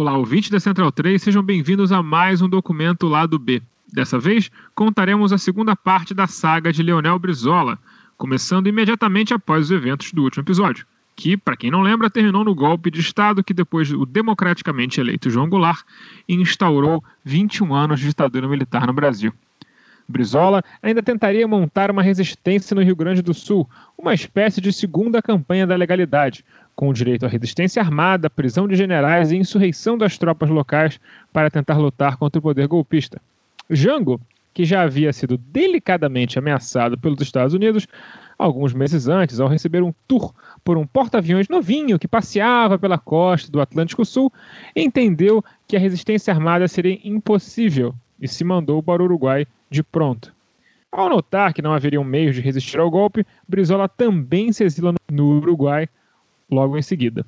Olá, ouvintes da Central 3, sejam bem-vindos a mais um documento Lado B. Dessa vez, contaremos a segunda parte da saga de Leonel Brizola, começando imediatamente após os eventos do último episódio, que, para quem não lembra, terminou no golpe de Estado que depois o democraticamente eleito João Goulart instaurou 21 anos de ditadura militar no Brasil. Brizola ainda tentaria montar uma resistência no Rio Grande do Sul, uma espécie de segunda campanha da legalidade, com direito à resistência armada, prisão de generais e insurreição das tropas locais para tentar lutar contra o poder golpista. Jango que já havia sido delicadamente ameaçado pelos Estados Unidos alguns meses antes, ao receber um tour por um porta-aviões novinho que passeava pela costa do Atlântico Sul, entendeu que a resistência armada seria impossível e se mandou para o Uruguai de pronto. Ao notar que não haveria um meio de resistir ao golpe, Brizola também se exila no Uruguai logo em seguida.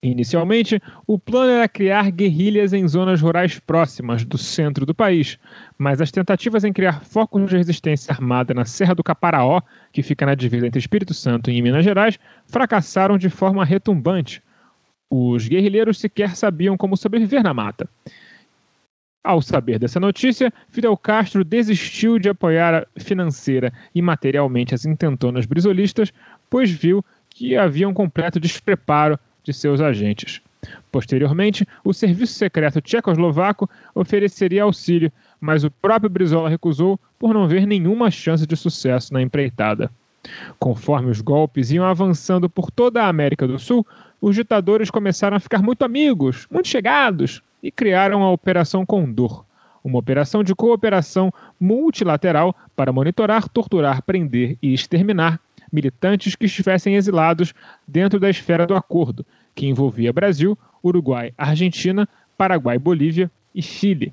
Inicialmente, o plano era criar guerrilhas em zonas rurais próximas do centro do país, mas as tentativas em criar focos de resistência armada na Serra do Caparaó, que fica na divisa entre Espírito Santo e Minas Gerais, fracassaram de forma retumbante. Os guerrilheiros sequer sabiam como sobreviver na mata. Ao saber dessa notícia, Fidel Castro desistiu de apoiar financeira e materialmente as intentonas brisolistas, pois viu que havia um completo despreparo de seus agentes. Posteriormente, o serviço secreto tchecoslovaco ofereceria auxílio, mas o próprio Brizola recusou por não ver nenhuma chance de sucesso na empreitada. Conforme os golpes iam avançando por toda a América do Sul, os ditadores começaram a ficar muito amigos, muito chegados, e criaram a Operação Condor, uma operação de cooperação multilateral para monitorar, torturar, prender e exterminar militantes que estivessem exilados dentro da esfera do acordo, que envolvia Brasil, Uruguai, Argentina, Paraguai, Bolívia e Chile.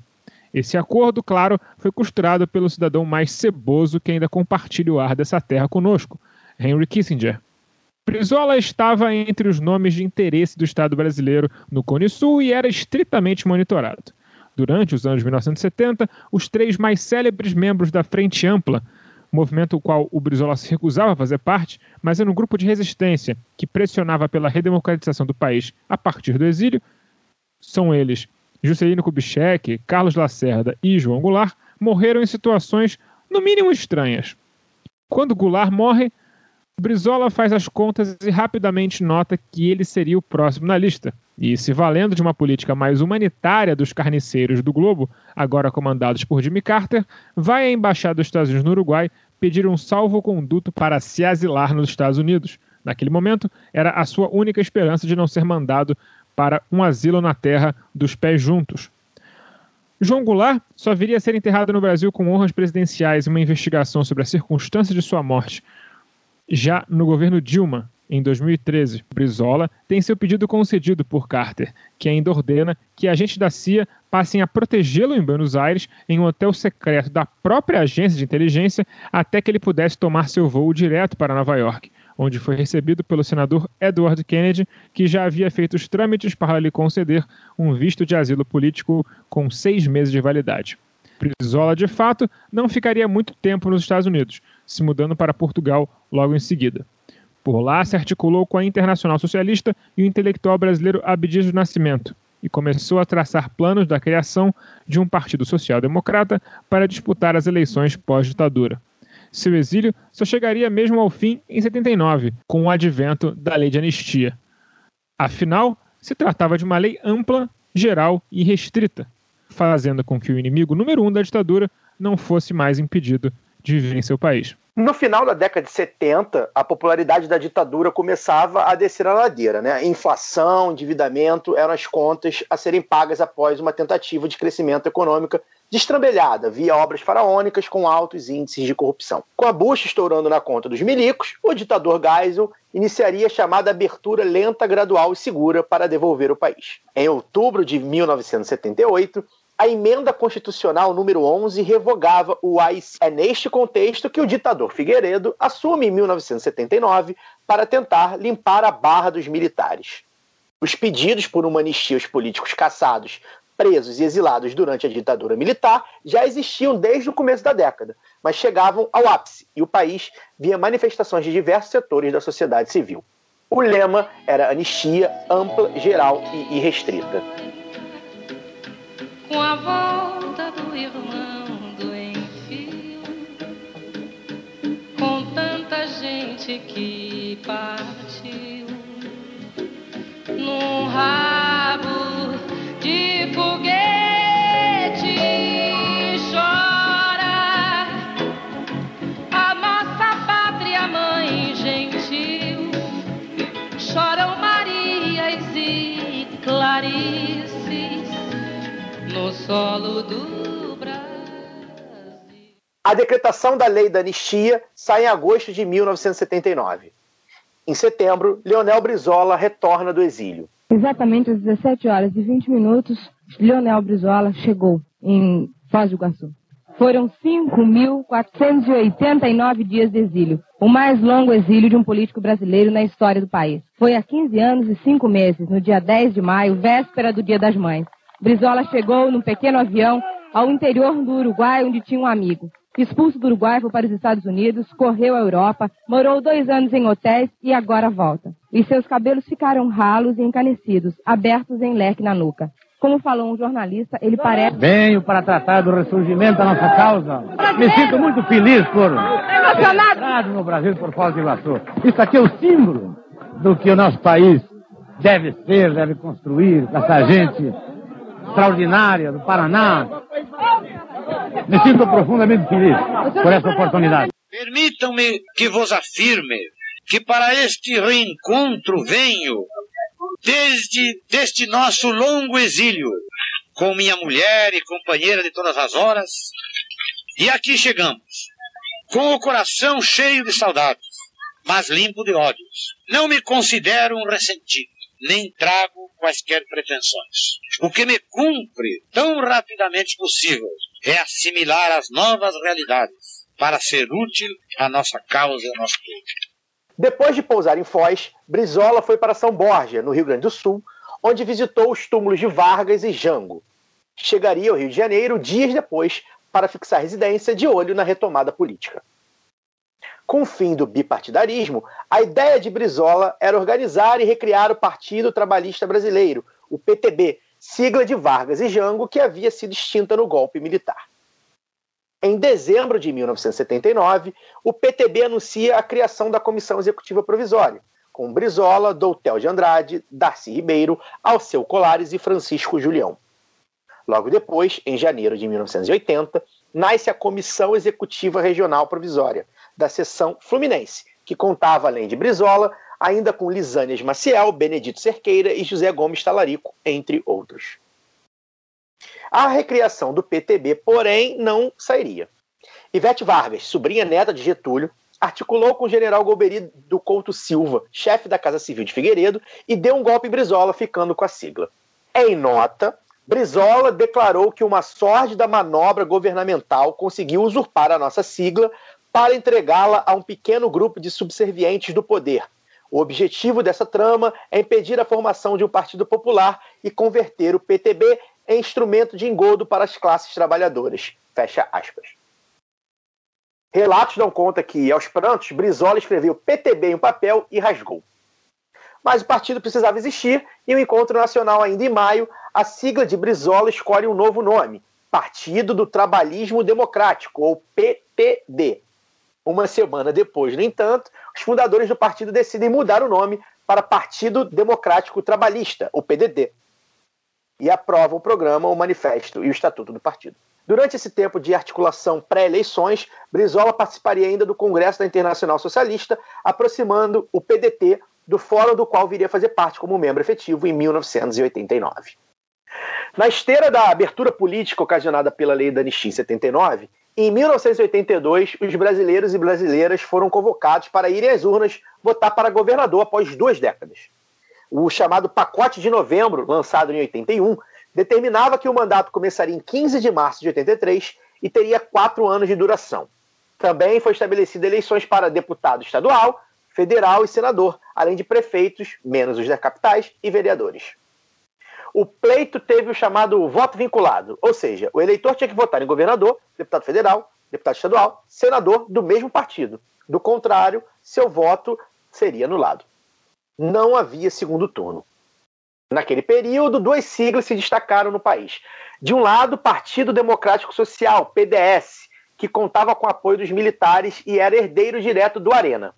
Esse acordo, claro, foi costurado pelo cidadão mais ceboso que ainda compartilha o ar dessa terra conosco, Henry Kissinger. Brizola estava entre os nomes de interesse do Estado brasileiro no Cone Sul e era estritamente monitorado. Durante os anos 1970, os três mais célebres membros da Frente Ampla, movimento o qual o Brizola se recusava a fazer parte, mas era um grupo de resistência que pressionava pela redemocratização do país a partir do exílio, são eles Juscelino Kubitschek, Carlos Lacerda e João Goulart, morreram em situações no mínimo estranhas. Quando Goulart morre, Brizola faz as contas e rapidamente nota que ele seria o próximo na lista. E, se valendo de uma política mais humanitária dos carniceiros do Globo, agora comandados por Jimmy Carter, vai à Embaixada dos Estados Unidos no Uruguai pedir um salvo-conduto para se asilar nos Estados Unidos. Naquele momento, era a sua única esperança de não ser mandado para um asilo na terra dos pés juntos. João Goulart só viria a ser enterrado no Brasil com honras presidenciais e uma investigação sobre as circunstâncias de sua morte já no governo Dilma, em 2013, Brizola tem seu pedido concedido por Carter, que ainda ordena que agentes da CIA passem a protegê-lo em Buenos Aires em um hotel secreto da própria agência de inteligência até que ele pudesse tomar seu voo direto para Nova York, onde foi recebido pelo senador Edward Kennedy, que já havia feito os trâmites para lhe conceder um visto de asilo político com seis meses de validade. Brizola, de fato, não ficaria muito tempo nos Estados Unidos, se mudando para Portugal logo em seguida. Por lá, se articulou com a Internacional Socialista e o intelectual brasileiro Abdias do Nascimento e começou a traçar planos da criação de um partido social-democrata para disputar as eleições pós-ditadura. Seu exílio só chegaria mesmo ao fim em 79, com o advento da Lei de Anistia. Afinal, se tratava de uma lei ampla, geral e restrita, fazendo com que o inimigo número um da ditadura não fosse mais impedido de viver em seu país. No final da década de 70, a popularidade da ditadura começava a descer a ladeira. Né? Inflação, endividamento eram as contas a serem pagas após uma tentativa de crescimento econômico destrambelhada via obras faraônicas com altos índices de corrupção. Com a Bush estourando na conta dos milicos, o ditador Geisel iniciaria a chamada abertura lenta, gradual e segura para devolver o país. Em outubro de 1978, a emenda constitucional número 11 revogava o AIC. É neste contexto que o ditador Figueiredo assume em 1979 para tentar limpar a barra dos militares. Os pedidos por uma anistia aos políticos caçados, presos e exilados durante a ditadura militar já existiam desde o começo da década, mas chegavam ao ápice e o país via manifestações de diversos setores da sociedade civil. O lema era anistia ampla, geral e irrestrita. Com a volta do irmão do enfio, com tanta gente que partiu, A decretação da lei da anistia sai em agosto de 1979. Em setembro, Leonel Brizola retorna do exílio. Exatamente às 17 horas e 20 minutos, Leonel Brizola chegou em Foz do Iguaçu. Foram 5.489 dias de exílio, o mais longo exílio de um político brasileiro na história do país. Foi há 15 anos e 5 meses, no dia 10 de maio, véspera do Dia das Mães. Brizola chegou num pequeno avião ao interior do Uruguai, onde tinha um amigo. Expulso do Uruguai, foi para os Estados Unidos, correu à Europa, morou dois anos em hotéis e agora volta. E seus cabelos ficaram ralos e encanecidos, abertos em leque na nuca. Como falou um jornalista, ele parece. Venho para tratar do ressurgimento da nossa causa. Me sinto muito feliz por. Emocionado! no Brasil por Foz do Iguaçu. Isso aqui é o símbolo do que o nosso país deve ser, deve construir, essa gente extraordinária do Paraná. Me sinto profundamente feliz por essa oportunidade. Permitam-me que vos afirme que para este reencontro venho desde deste nosso longo exílio com minha mulher e companheira de todas as horas e aqui chegamos com o coração cheio de saudades, mas limpo de ódios. Não me considero um ressentido nem trago quaisquer pretensões. O que me cumpre tão rapidamente possível é assimilar as novas realidades para ser útil à nossa causa e ao nosso povo. Depois de pousar em Foz, Brizola foi para São Borja, no Rio Grande do Sul, onde visitou os túmulos de Vargas e Jango. Chegaria ao Rio de Janeiro dias depois para fixar residência de olho na retomada política. Com o fim do bipartidarismo, a ideia de Brizola era organizar e recriar o Partido Trabalhista Brasileiro, o PTB, sigla de Vargas e Jango, que havia sido extinta no golpe militar. Em dezembro de 1979, o PTB anuncia a criação da Comissão Executiva Provisória, com Brizola, Doutel de Andrade, Darcy Ribeiro, Alceu Colares e Francisco Julião. Logo depois, em janeiro de 1980, nasce a Comissão Executiva Regional Provisória, da seção Fluminense, que contava, além de Brizola, ainda com Lisânias Maciel, Benedito Cerqueira e José Gomes Talarico, entre outros. A recriação do PTB, porém, não sairia. Ivete Vargas, sobrinha neta de Getúlio, articulou com o general Golbery do Couto Silva, chefe da Casa Civil de Figueiredo, e deu um golpe em Brizola, ficando com a sigla. Em nota, Brizola declarou que uma sórdida manobra governamental conseguiu usurpar a nossa sigla para entregá-la a um pequeno grupo de subservientes do poder. O objetivo dessa trama é impedir a formação de um partido popular e converter o PTB em instrumento de engodo para as classes trabalhadoras. Fecha aspas. Relatos dão conta que, aos prantos, Brizola escreveu PTB em um papel e rasgou. Mas o partido precisava existir e o encontro nacional, ainda em maio, a sigla de Brizola escolhe um novo nome: Partido do Trabalhismo Democrático, ou PTD. Uma semana depois, no entanto, os fundadores do partido decidem mudar o nome para Partido Democrático Trabalhista, o PDT, e aprovam o programa, o manifesto e o estatuto do partido. Durante esse tempo de articulação pré-eleições, Brizola participaria ainda do Congresso da Internacional Socialista, aproximando o PDT do fórum do qual viria fazer parte como membro efetivo em 1989. Na esteira da abertura política ocasionada pela Lei da Anistia em 79, em 1982, os brasileiros e brasileiras foram convocados para irem às urnas votar para governador após duas décadas. O chamado Pacote de Novembro, lançado em 81, determinava que o mandato começaria em 15 de março de 83 e teria quatro anos de duração. Também foi estabelecida eleições para deputado estadual, federal e senador, além de prefeitos, menos os da capitais, e vereadores o pleito teve o chamado voto vinculado, ou seja, o eleitor tinha que votar em governador, deputado federal, deputado estadual, senador do mesmo partido. Do contrário, seu voto seria anulado. não havia segundo turno. Naquele período, duas siglas se destacaram no país. De um lado, Partido Democrático Social, PDS, que contava com o apoio dos militares e era herdeiro direto do Arena.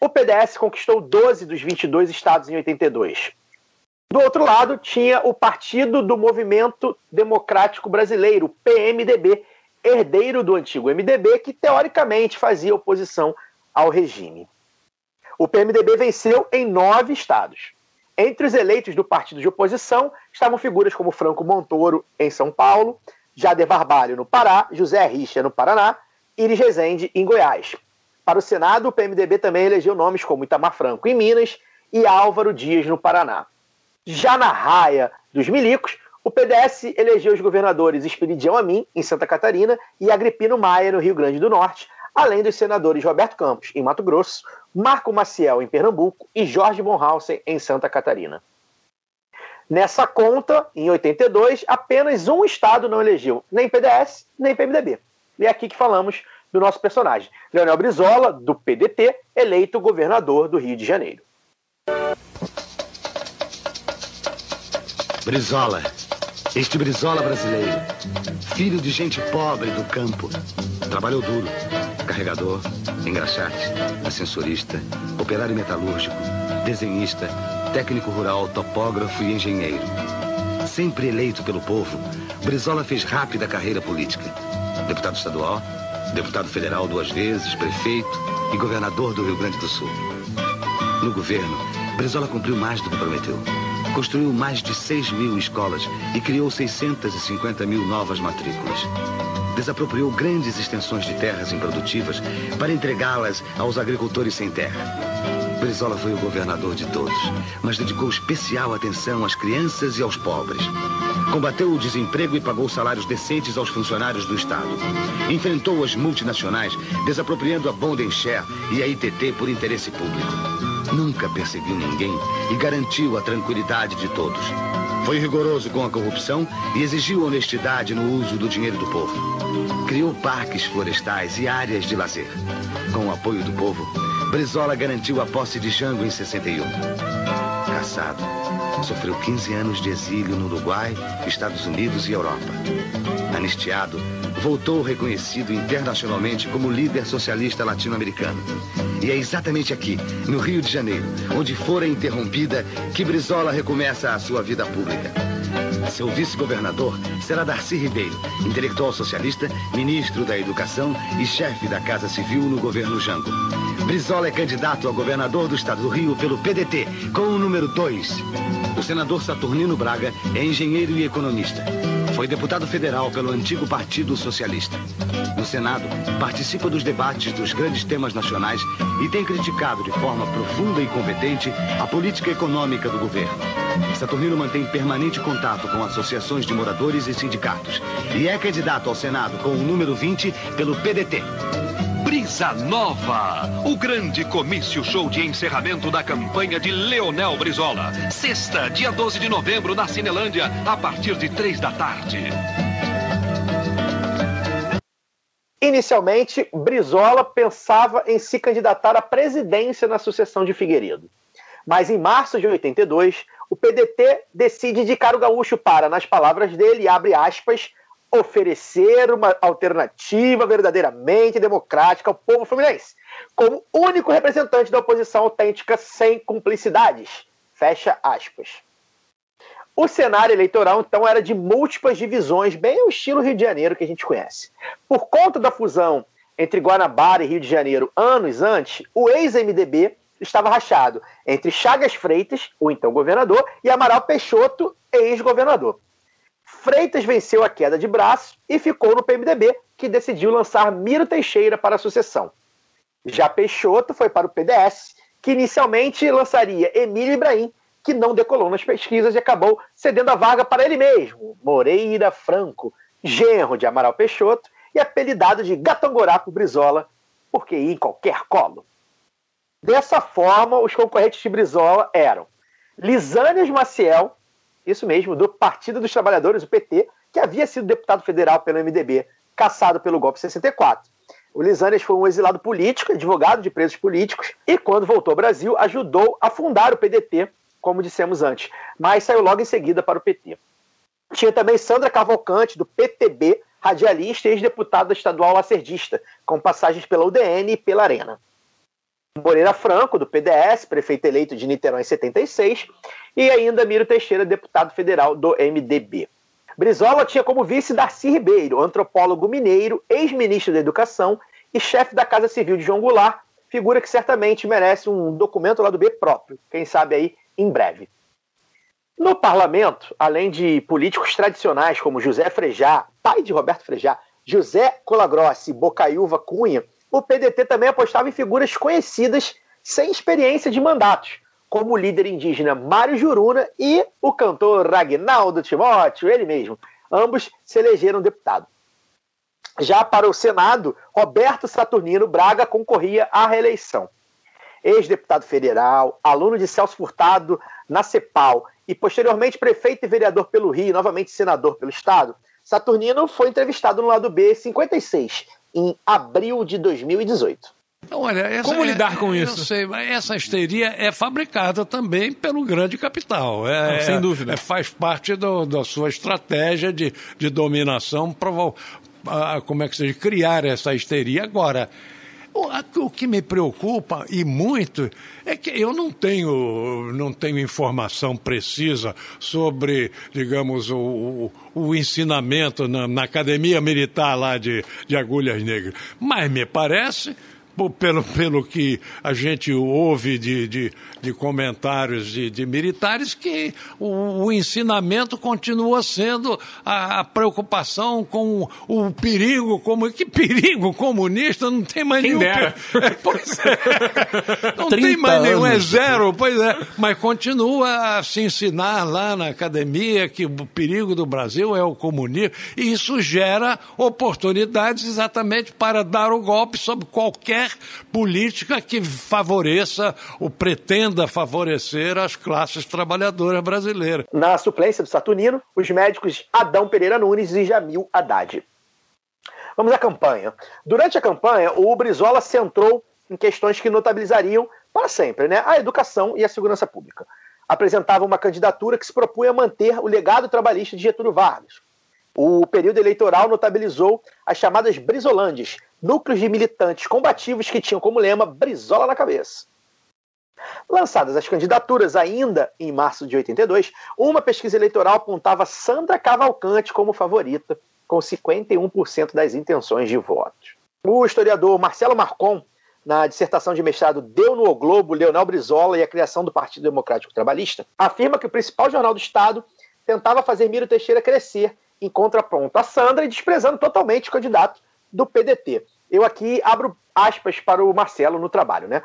O PDS conquistou 12 dos 22 estados em 82. Do outro lado, tinha o Partido do Movimento Democrático Brasileiro, PMDB, herdeiro do antigo MDB, que teoricamente fazia oposição ao regime. O PMDB venceu em nove estados. Entre os eleitos do partido de oposição estavam figuras como Franco Montoro, em São Paulo, Jader Barbalho, no Pará, José Richa, no Paraná, Iris Rezende, em Goiás. Para o Senado, o PMDB também elegeu nomes como Itamar Franco, em Minas, e Álvaro Dias, no Paraná. Já na raia dos milicos, o PDS elegeu os governadores Esperidião Amin, em Santa Catarina, e Agripino Maia, no Rio Grande do Norte, além dos senadores Roberto Campos, em Mato Grosso, Marco Maciel, em Pernambuco, e Jorge Bonhausen, em Santa Catarina. Nessa conta, em 82, apenas um estado não elegeu nem PDS, nem PMDB. E é aqui que falamos do nosso personagem, Leonel Brizola, do PDT, eleito governador do Rio de Janeiro. Brizola, este Brizola brasileiro, filho de gente pobre do campo, trabalhou duro, carregador, engraxate, ascensorista, operário metalúrgico, desenhista, técnico rural, topógrafo e engenheiro. Sempre eleito pelo povo, Brizola fez rápida carreira política. Deputado estadual, deputado federal duas vezes, prefeito e governador do Rio Grande do Sul. No governo, Brizola cumpriu mais do que prometeu. Construiu mais de 6 mil escolas e criou 650 mil novas matrículas. Desapropriou grandes extensões de terras improdutivas para entregá-las aos agricultores sem terra. Brizola foi o governador de todos, mas dedicou especial atenção às crianças e aos pobres. Combateu o desemprego e pagou salários decentes aos funcionários do Estado. Enfrentou as multinacionais, desapropriando a Bond Share e a ITT por interesse público. Nunca perseguiu ninguém e garantiu a tranquilidade de todos. Foi rigoroso com a corrupção e exigiu honestidade no uso do dinheiro do povo. Criou parques florestais e áreas de lazer. Com o apoio do povo, Brizola garantiu a posse de Jango em 61. Caçado, sofreu 15 anos de exílio no Uruguai, Estados Unidos e Europa. Anistiado, voltou reconhecido internacionalmente como líder socialista latino-americano. E é exatamente aqui, no Rio de Janeiro, onde fora interrompida, que Brizola recomeça a sua vida pública. Seu vice-governador será Darcy Ribeiro, intelectual socialista, ministro da Educação e chefe da Casa Civil no governo Jango. Brizola é candidato a governador do estado do Rio pelo PDT, com o número 2. O senador Saturnino Braga é engenheiro e economista. Foi deputado federal pelo antigo Partido Socialista. No Senado, participa dos debates dos grandes temas nacionais e tem criticado de forma profunda e competente a política econômica do governo. Saturnino mantém permanente contato com associações de moradores e sindicatos e é candidato ao Senado com o número 20 pelo PDT. Brisa Nova, o grande comício show de encerramento da campanha de Leonel Brizola. Sexta, dia 12 de novembro, na Cinelândia, a partir de três da tarde. Inicialmente, Brizola pensava em se candidatar à presidência na sucessão de Figueiredo. Mas em março de 82, o PDT decide indicar o gaúcho para, nas palavras dele, abre aspas, oferecer uma alternativa verdadeiramente democrática ao povo fluminense, como único representante da oposição autêntica sem cumplicidades. Fecha aspas. O cenário eleitoral, então, era de múltiplas divisões, bem o estilo Rio de Janeiro que a gente conhece. Por conta da fusão entre Guanabara e Rio de Janeiro anos antes, o ex-MDB estava rachado entre Chagas Freitas, o então governador, e Amaral Peixoto, ex-governador. Freitas venceu a queda de braço e ficou no PMDB, que decidiu lançar Miro Teixeira para a sucessão. Já Peixoto foi para o PDS, que inicialmente lançaria Emílio Ibrahim, que não decolou nas pesquisas e acabou cedendo a vaga para ele mesmo, Moreira Franco, genro de Amaral Peixoto e apelidado de Gatangorá por Brizola, porque ia em qualquer colo. Dessa forma, os concorrentes de Brizola eram Lisânias Maciel, isso mesmo, do Partido dos Trabalhadores, o PT, que havia sido deputado federal pelo MDB, caçado pelo golpe 64. O Lisânias foi um exilado político, advogado de presos políticos, e quando voltou ao Brasil, ajudou a fundar o PDT, como dissemos antes, mas saiu logo em seguida para o PT. Tinha também Sandra Cavalcante, do PTB, radialista e ex-deputada estadual lacerdista, com passagens pela UDN e pela Arena. Moreira Franco, do PDS, prefeito eleito de Niterói em 76, e ainda Miro Teixeira, deputado federal do MDB. Brizola tinha como vice Darcy Ribeiro, antropólogo mineiro, ex-ministro da Educação e chefe da Casa Civil de João Goulart, figura que certamente merece um documento lá do B próprio, quem sabe aí em breve. No parlamento, além de políticos tradicionais como José Frejá, pai de Roberto Frejá, José Colagrossi Bocaiúva Cunha, o PDT também apostava em figuras conhecidas sem experiência de mandatos, como o líder indígena Mário Juruna e o cantor Ragnaldo Timóteo, ele mesmo. Ambos se elegeram deputado. Já para o Senado, Roberto Saturnino Braga concorria à reeleição. Ex-deputado federal, aluno de Celso Furtado na CEPAL e posteriormente prefeito e vereador pelo Rio, novamente senador pelo Estado, Saturnino foi entrevistado no lado B 56, em abril de 2018. Olha, essa, Como lidar com é, isso? Eu sei, mas essa histeria é fabricada também pelo grande capital. É, Ah, sem dúvida. é, faz parte do- da sua estratégia de, de dominação, provo- ah, como é que seja, criar essa histeria. Agora, o, que me preocupa e muito é que eu não tenho, não tenho informação precisa sobre, digamos, o, o, ensinamento na, na academia militar lá de, de Agulhas Negras. Mas me parece pelo, pelo que a gente ouve de, de, de comentários de, de militares, que o, o ensinamento continua sendo a, a preocupação com o, perigo, como que perigo comunista não tem mais Quem nenhum. dera. É, pois é. Não tem 30 mais nenhum, é zero, pois é. Mas continua a se ensinar lá na academia que o perigo do Brasil é o comunismo, e isso gera oportunidades exatamente para dar o golpe sobre qualquer política que favoreça ou pretenda favorecer as classes trabalhadoras brasileiras. Na suplência do Saturnino, os médicos Adão Pereira Nunes e Jamil Haddad. Vamos à campanha. Durante a campanha, o Brizola centrou em questões que notabilizariam para sempre né, a educação e a segurança pública. Apresentava uma candidatura que se propunha manter o legado trabalhista de Getúlio Vargas. O período eleitoral notabilizou as chamadas Brizolândias, núcleos de militantes combativos que tinham como lema Brizola na cabeça. Lançadas as candidaturas ainda em março de 82, uma pesquisa eleitoral apontava Sandra Cavalcante como favorita, com 51% das intenções de voto. O historiador Marcelo Marcon, na dissertação de mestrado Deu no O Globo, Leonel Brizola e a criação do Partido Democrático Trabalhista, afirma que o principal jornal do Estado tentava fazer Miro Teixeira crescer em contraponto a Sandra e desprezando totalmente o candidato do PDT. Eu aqui abro aspas para o Marcelo no trabalho, né?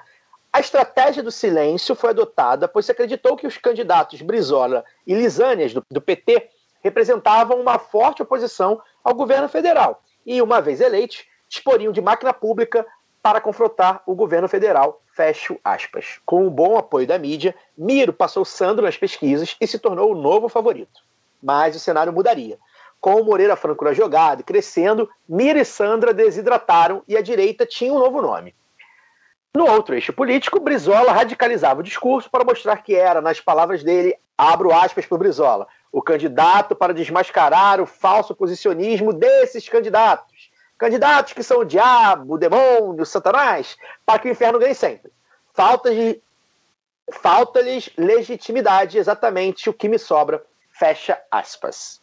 A estratégia do silêncio foi adotada, pois se acreditou que os candidatos Brizola e Lisânias, do, do PT, representavam uma forte oposição ao governo federal e, uma vez eleitos, disporiam de máquina pública para confrontar o governo federal. Fecho aspas. Com o bom apoio da mídia, Miro passou Sandro nas pesquisas e se tornou o novo favorito. Mas o cenário mudaria. Com o Moreira Franco na jogada crescendo, Miro e Sandra desidrataram e a direita tinha um novo nome. No outro eixo político, Brizola radicalizava o discurso para mostrar que era, nas palavras dele, abro aspas para o Brizola, o candidato para desmascarar o falso posicionismo desses candidatos. Candidatos que são o diabo, o demônio, o satanás, para que o inferno ganhe sempre. Falta-lhes falta legitimidade, exatamente o que me sobra. Fecha aspas.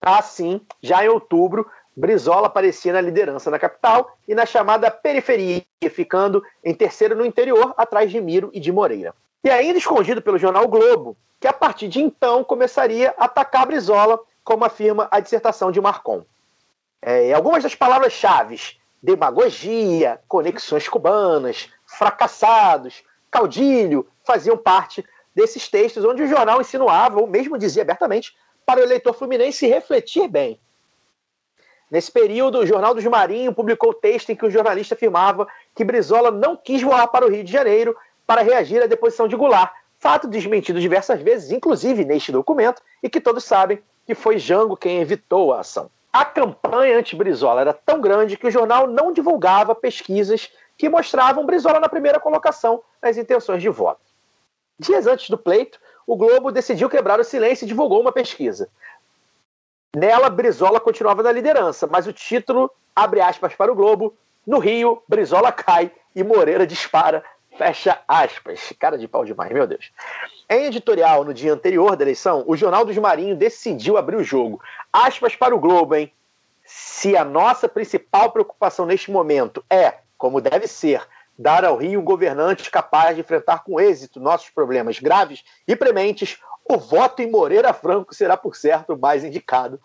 Assim, já em outubro, Brizola aparecia na liderança na capital e na chamada periferia, ficando em terceiro no interior, atrás de Miro e de Moreira. E ainda escondido pelo jornal Globo, que a partir de então começaria a atacar Brizola, como afirma a dissertação de Marcon. É, algumas das palavras-chave, demagogia, conexões cubanas, fracassados, caudilho, faziam parte desses textos onde o jornal insinuava, ou mesmo dizia abertamente, para o eleitor fluminense refletir bem. Nesse período, o Jornal dos Marinhos publicou texto em que o jornalista afirmava que Brizola não quis voar para o Rio de Janeiro para reagir à deposição de Goulart, fato desmentido diversas vezes, inclusive neste documento, e que todos sabem que foi Jango quem evitou a ação. A campanha anti-Brizola era tão grande que o jornal não divulgava pesquisas que mostravam Brizola na primeira colocação nas intenções de voto. Dias antes do pleito, o Globo decidiu quebrar o silêncio e divulgou uma pesquisa. Nela, Brizola continuava na liderança, mas o título, abre aspas para o Globo, no Rio, Brizola cai e Moreira dispara, fecha aspas. Cara de pau demais, meu Deus. Em editorial, no dia anterior da eleição, o Jornal dos Marinhos decidiu abrir o jogo. Aspas para o Globo, hein? Se a nossa principal preocupação neste momento é, como deve ser, dar ao Rio um governante capaz de enfrentar com êxito nossos problemas graves e prementes, o voto em Moreira Franco será, por certo, o mais indicado.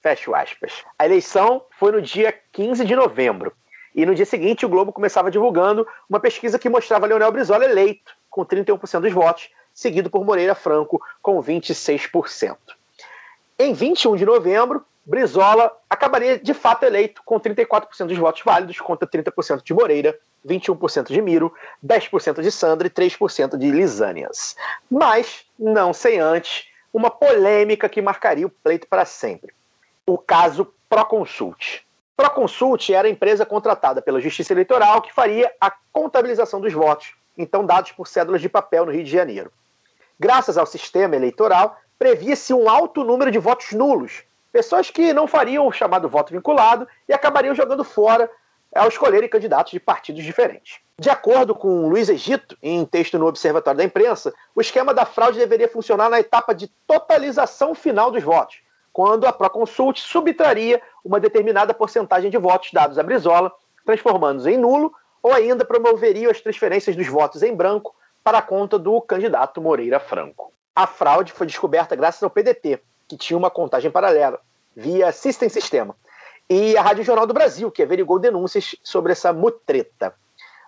Fecho aspas. A eleição foi no dia 15 de novembro. E no dia seguinte, o Globo começava divulgando uma pesquisa que mostrava Leonel Brizola eleito, com 31% dos votos, seguido por Moreira Franco, com 26%. Em 21 de novembro, Brizola acabaria de fato eleito com 34% dos votos válidos contra 30% de Moreira, 21% de Miro, 10% de Sandra e 3% de Lisânias. Mas, não sem antes, uma polêmica que marcaria o pleito para sempre. O caso Proconsult. Proconsult era a empresa contratada pela Justiça Eleitoral que faria a contabilização dos votos, então dados por cédulas de papel no Rio de Janeiro. Graças ao sistema eleitoral, previa-se um alto número de votos nulos, pessoas que não fariam o chamado voto vinculado e acabariam jogando fora ao escolherem candidatos de partidos diferentes. De acordo com Luiz Egito, em texto no Observatório da Imprensa, o esquema da fraude deveria funcionar na etapa de totalização final dos votos, quando a Proconsult subtraria uma determinada porcentagem de votos dados a Brizola, transformando-os em nulo, ou ainda promoveria as transferências dos votos em branco para a conta do candidato Moreira Franco. A fraude foi descoberta graças ao PDT, que tinha uma contagem paralela, via System Sistema, e a Rádio Jornal do Brasil, que averigou denúncias sobre essa mutreta.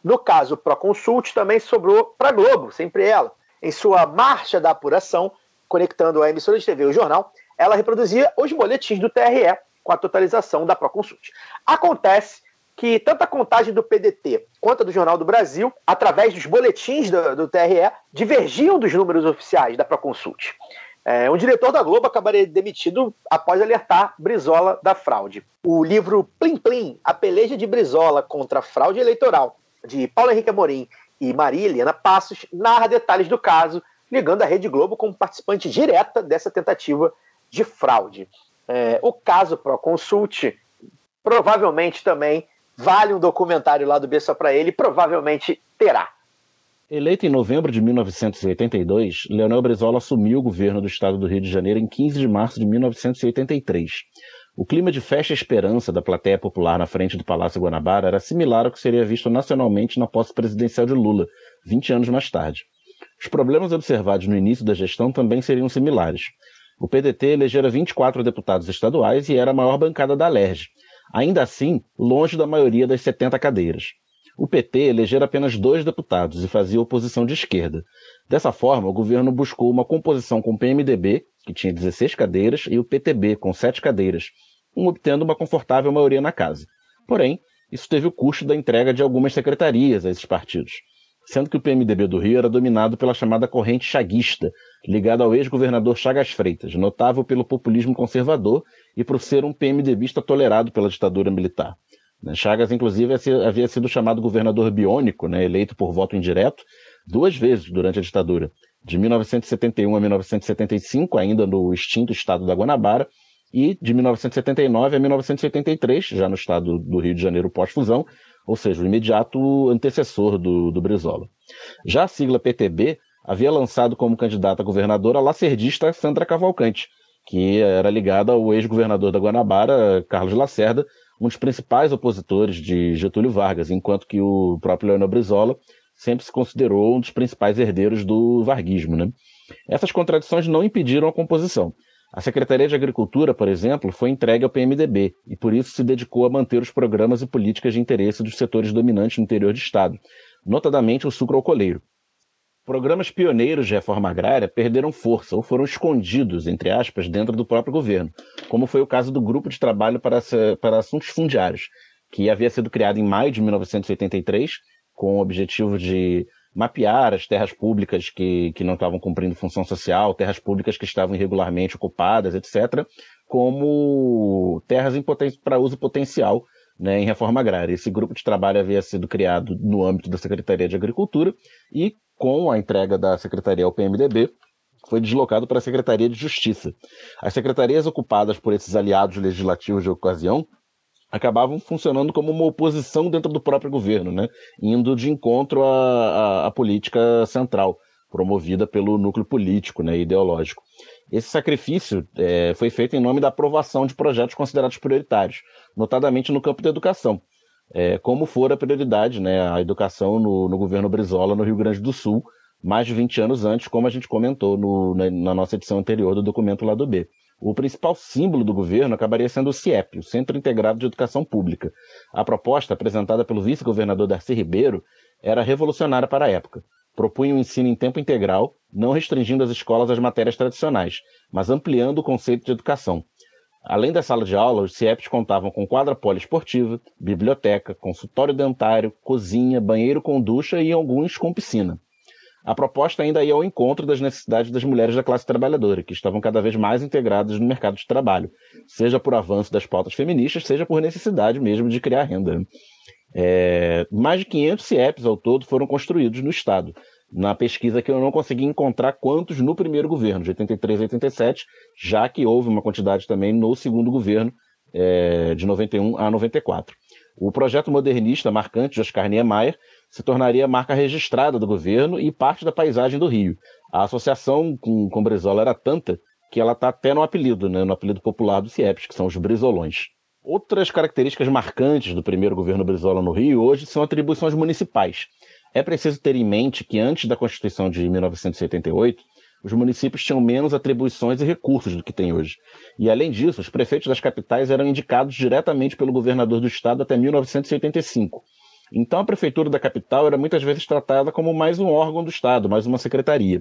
No caso Proconsult, também sobrou para a Globo, sempre ela. Em sua marcha da apuração, conectando a emissora de TV e o jornal, ela reproduzia os boletins do TRE com a totalização da Proconsult. Acontece que tanto a contagem do PDT quanto a do Jornal do Brasil, através dos boletins do, do TRE, divergiam dos números oficiais da Proconsult. É, um diretor da Globo acabaria demitido após alertar Brizola da fraude. O livro Plim Plim, a peleja de Brizola contra a fraude eleitoral, de Paulo Henrique Amorim e Maria Helena Passos, narra detalhes do caso, ligando a Rede Globo como participante direta dessa tentativa de fraude. É, o caso Proconsult provavelmente também vale um documentário lá do B só para ele, provavelmente terá. Eleito em novembro de 1982, Leonel Brizola assumiu o governo do estado do Rio de Janeiro em 15 de março de 1983. O clima de festa e esperança da plateia popular na frente do Palácio Guanabara era similar ao que seria visto nacionalmente na posse presidencial de Lula, 20 anos mais tarde. Os problemas observados no início da gestão também seriam similares. O PDT elegera 24 deputados estaduais e era a maior bancada da LERJ, ainda assim longe da maioria das 70 cadeiras. O PT elegera apenas dois deputados e fazia oposição de esquerda. Dessa forma, o governo buscou uma composição com o PMDB, que tinha 16 cadeiras, e o PTB, com 7 cadeiras, um obtendo uma confortável maioria na casa. Porém, isso teve o custo da entrega de algumas secretarias a esses partidos, sendo que o PMDB do Rio era dominado pela chamada corrente chaguista, ligada ao ex-governador Chagas Freitas, notável pelo populismo conservador e por ser um PMDBista tolerado pela ditadura militar. Né? Chagas, inclusive, havia sido chamado governador biônico, né, eleito por voto indireto, duas vezes durante a ditadura, de 1971 a 1975, ainda no extinto estado da Guanabara, e de 1979 a 1983, já no estado do Rio de Janeiro pós-fusão, ou seja, o imediato antecessor do, do Brizola. Já a sigla PTB havia lançado como candidata a governadora a lacerdista Sandra Cavalcante, que era ligada ao ex-governador da Guanabara, Carlos Lacerda, um dos principais opositores de Getúlio Vargas, enquanto que o próprio Leonel Brizola sempre se considerou um dos principais herdeiros do varguismo. Né? Essas contradições não impediram a composição. A Secretaria de Agricultura, por exemplo, foi entregue ao PMDB e por isso se dedicou a manter os programas e políticas de interesse dos setores dominantes no interior do Estado, notadamente o sucro alcooleiro. Programas pioneiros de reforma agrária perderam força ou foram escondidos, entre aspas, dentro do próprio governo, como foi o caso do Grupo de Trabalho para, para Assuntos Fundiários, que havia sido criado em maio de 1983, com o objetivo de mapear as terras públicas que, que não estavam cumprindo função social, terras públicas que estavam irregularmente ocupadas, etc., como terras para uso potencial né, em reforma agrária. Esse grupo de trabalho havia sido criado no âmbito da Secretaria de Agricultura e, com a entrega da Secretaria ao PMDB, foi deslocado para a Secretaria de Justiça. As secretarias ocupadas por esses aliados legislativos de ocasião acabavam funcionando como uma oposição dentro do próprio governo, né? indo de encontro à, à, à política central, promovida pelo núcleo político né, ideológico. Esse sacrifício é, foi feito em nome da aprovação de projetos considerados prioritários, notadamente no campo da educação, é, como for a prioridade né, a educação no, no governo Brizola, no Rio Grande do Sul, mais de 20 anos antes, como a gente comentou no, na, na, nossa edição anterior do documento lá do B. O principal símbolo do governo acabaria sendo o CIEP, o Centro Integrado de Educação Pública. A proposta, apresentada pelo vice-governador Darcy Ribeiro, era revolucionária para a época. Propunha o um ensino em tempo integral, não restringindo as escolas às matérias tradicionais, mas ampliando o conceito de educação. Além da sala de aula, os CIEPs contavam com quadra poliesportiva, biblioteca, consultório dentário, cozinha, banheiro com ducha e alguns com piscina. A proposta ainda ia ao encontro das necessidades das mulheres da classe trabalhadora, que estavam cada vez mais integradas no mercado de trabalho, seja por avanço das pautas feministas, seja por necessidade mesmo de criar renda. É, mais de 500 CIEPs ao todo foram construídos no Estado. Na pesquisa que eu não consegui encontrar quantos no primeiro governo, de 83 a 87, já que houve uma quantidade também no segundo governo, é, de 91 a 94. O projeto modernista marcante de Oscar Niemeyer se tornaria marca registrada do governo e parte da paisagem do Rio. A associação com, com Brizola era tanta que ela está até no apelido, né, no apelido popular do CIEPS, que são os Brizolões. Outras características marcantes do primeiro governo Brizola no Rio hoje são atribuições municipais. É preciso ter em mente que antes da Constituição de 1988, os municípios tinham menos atribuições e recursos do que tem hoje. E, além disso, os prefeitos das capitais eram indicados diretamente pelo governador do estado até 1985. Então a prefeitura da capital era muitas vezes tratada como mais um órgão do Estado, mais uma secretaria.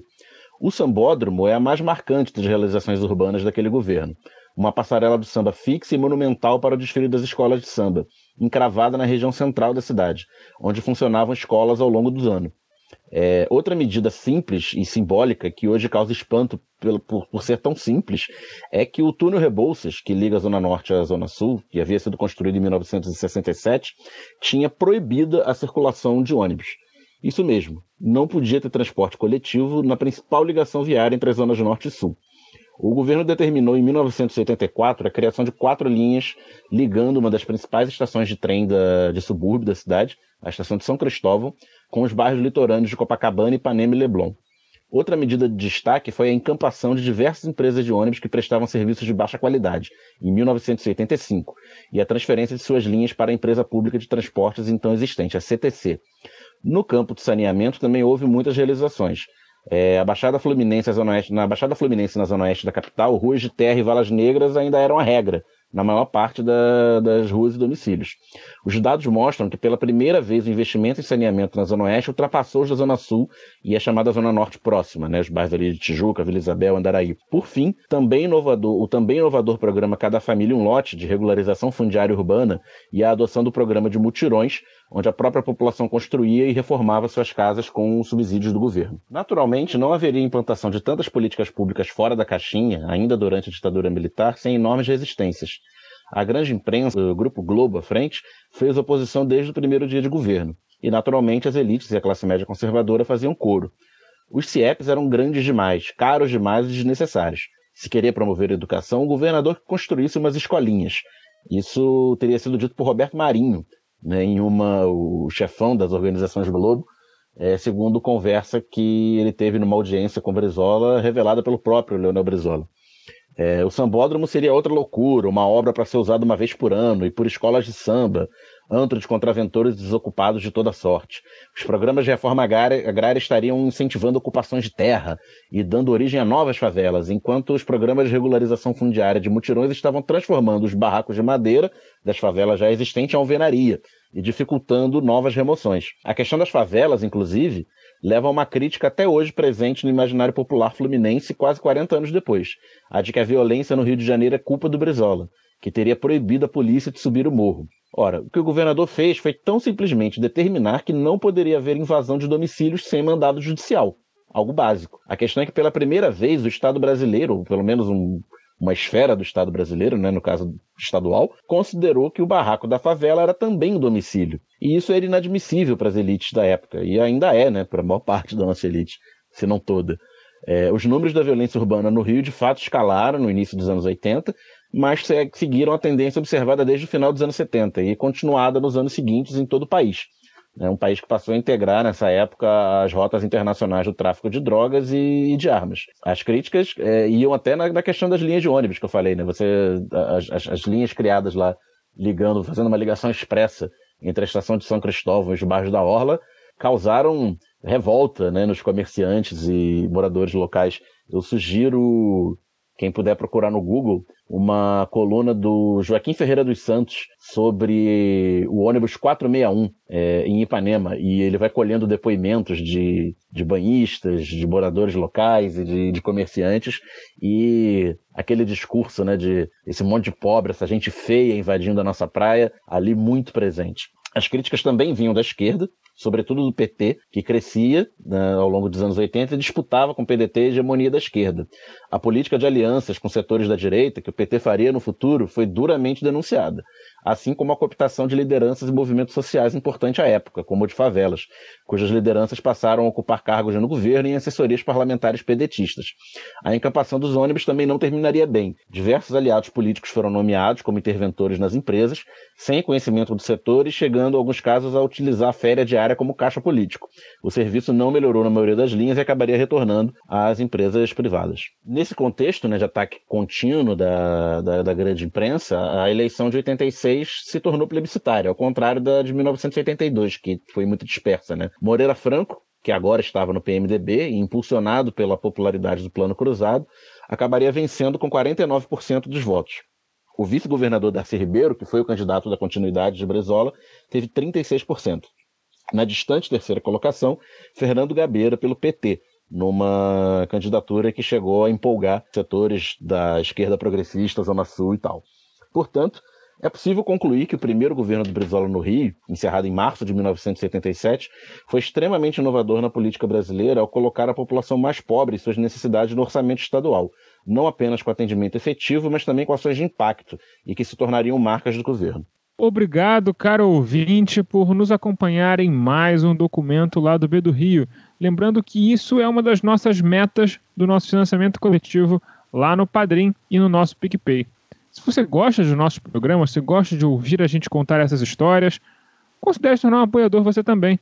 O sambódromo é a mais marcante das realizações urbanas daquele governo. Uma passarela do samba fixa e monumental para o desfile das escolas de samba, encravada na região central da cidade, onde funcionavam escolas ao longo dos anos. É, outra medida simples e simbólica que hoje causa espanto pelo, por, por, ser tão simples é que o túnel Rebouças, que liga a Zona Norte à Zona Sul, que havia sido construído em 1967, tinha proibida a circulação de ônibus. Isso mesmo, não podia ter transporte coletivo na principal ligação viária entre as zonas Norte e Sul. O governo determinou em 1984 a criação de quatro linhas ligando uma das principais estações de trem da, de subúrbio da cidade, a estação de São Cristóvão, com os bairros litorâneos de Copacabana, Ipanema e Leblon. Outra medida de destaque foi a encampação de diversas empresas de ônibus que prestavam serviços de baixa qualidade, em 1985, e a transferência de suas linhas para a empresa pública de transportes então existente, a CTC. No campo de saneamento também houve muitas realizações. É, a Baixada Fluminense, a Zona Oeste, na Baixada Fluminense, na Zona Oeste da capital, ruas de terra e valas negras ainda eram a regra, na maior parte da, das ruas e domicílios. Os dados mostram que pela primeira vez o investimento em saneamento na Zona Oeste ultrapassou os da Zona Sul e a chamada Zona Norte próxima, né, os bairros ali de Tijuca, Vila Isabel, Andaraí. Por fim, também inovador, o também inovador programa Cada Família um Lote de regularização fundiária urbana e a adoção do programa de mutirões onde a própria população construía e reformava suas casas com subsídios do governo. Naturalmente, não haveria implantação de tantas políticas públicas fora da caixinha, ainda durante a ditadura militar, sem enormes resistências. A grande imprensa, o Grupo Globo à frente, fez oposição desde o primeiro dia de governo. E, naturalmente, as elites e a classe média conservadora faziam coro. Os CIEPs eram grandes demais, caros demais e desnecessários. Se queria promover a educação, o governador construísse umas escolinhas. Isso teria sido dito por Roberto Marinho, né, em uma, o chefão das organizações Globo, é, segundo conversa que ele teve numa audiência com Brizola, revelada pelo próprio Leonel Brizola. É, o sambódromo seria outra loucura, uma obra para ser usada uma vez por ano e por escolas de samba, antro de contraventores desocupados de toda sorte. Os programas de reforma agrária, agrária, estariam incentivando ocupações de terra e dando origem a novas favelas, enquanto os programas de regularização fundiária de mutirões estavam transformando os barracos de madeira das favelas já existentes em alvenaria e dificultando novas remoções. A questão das favelas, inclusive, leva a uma crítica até hoje presente no imaginário popular fluminense quase 40 anos depois, a de que a violência no Rio de Janeiro é culpa do Brizola, que teria proibido a polícia de subir o morro. Ora, o que o governador fez foi tão simplesmente determinar que não poderia haver invasão de domicílios sem mandado judicial. Algo básico. A questão é que pela primeira vez o Estado brasileiro, ou pelo menos um, uma esfera do Estado brasileiro, né, no caso estadual, considerou que o barraco da favela era também um domicílio. E isso era inadmissível para as elites da época, e ainda é, né, para a maior parte da nossa elite, se não toda. É, os números da violência urbana no Rio de fato escalaram no início dos anos 80, mas seguiram a tendência observada desde o final dos anos 70 e continuada nos anos seguintes em todo o país. É um país que passou a integrar nessa época as rotas internacionais do tráfico de drogas e, de armas. As críticas é, iam até na, na, questão das linhas de ônibus que eu falei, né? Você, as, as, as, linhas criadas lá, ligando, fazendo uma ligação expressa entre a estação de São Cristóvão e os bairros da Orla, causaram revolta né, nos comerciantes e moradores locais. Eu sugiro quem puder procurar no Google, uma coluna do Joaquim Ferreira dos Santos sobre o ônibus 461 é, em Ipanema. E ele vai colhendo depoimentos de, de banhistas, de moradores locais e de, de comerciantes. E aquele discurso né, de esse monte de pobre, essa gente feia invadindo a nossa praia, ali muito presente. As críticas também vinham da esquerda, sobretudo do PT, que crescia né, ao longo dos anos 80 e disputava com o PDT a hegemonia da esquerda. A política de alianças com setores da direita que o PT faria no futuro foi duramente denunciada assim como a cooptação de lideranças e movimentos sociais importantes à época, como o de favelas, cujas lideranças passaram a ocupar cargos no governo e em assessorias parlamentares pedetistas. A encampação dos ônibus também não terminaria bem. Diversos aliados políticos foram nomeados como interventores nas empresas, sem conhecimento do setor e chegando, em alguns casos, a utilizar a férias diária como caixa político. O serviço não melhorou na maioria das linhas e acabaria retornando às empresas privadas. Nesse contexto né, de ataque contínuo da, da, da grande imprensa, a eleição de 86 se tornou plebiscitária, ao contrário da de 1982, que foi muito dispersa. Né? Moreira Franco, que agora estava no PMDB e impulsionado pela popularidade do Plano Cruzado, acabaria vencendo com 49% dos votos. O vice-governador Darcy Ribeiro, que foi o candidato da continuidade de Brezola, teve 36%. Na distante terceira colocação, Fernando Gabeira, pelo PT, numa candidatura que chegou a empolgar setores da esquerda progressista, Zona Sul e tal. Portanto, é possível concluir que o primeiro governo do Brizola no Rio, encerrado em março de 1977, foi extremamente inovador na política brasileira ao colocar a população mais pobre e suas necessidades no orçamento estadual, não apenas com atendimento efetivo, mas também com ações de impacto e que se tornariam marcas do governo. Obrigado, caro ouvinte, por nos acompanhar em mais um documento lá do B do Rio. Lembrando que isso é uma das nossas metas do nosso financiamento coletivo lá no Padrim e no nosso PicPay. Se você gosta do nosso programa, se gosta de ouvir a gente contar essas histórias, considere se tornar um apoiador você também,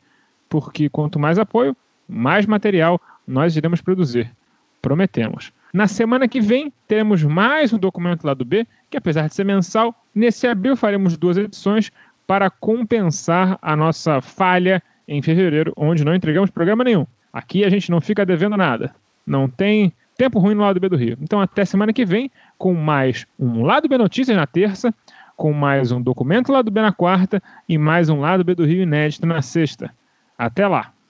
porque quanto mais apoio, mais material nós iremos produzir. Prometemos. Na semana que vem, teremos mais um documento lá do B, que apesar de ser mensal, nesse abril faremos duas edições para compensar a nossa falha em fevereiro, onde não entregamos programa nenhum. Aqui a gente não fica devendo nada. Não tem tempo ruim no lado B do Rio. Então até semana que vem com mais um Lado B Notícias na terça, com mais um documento Lado B na quarta e mais um Lado B do Rio inédito na sexta. Até lá!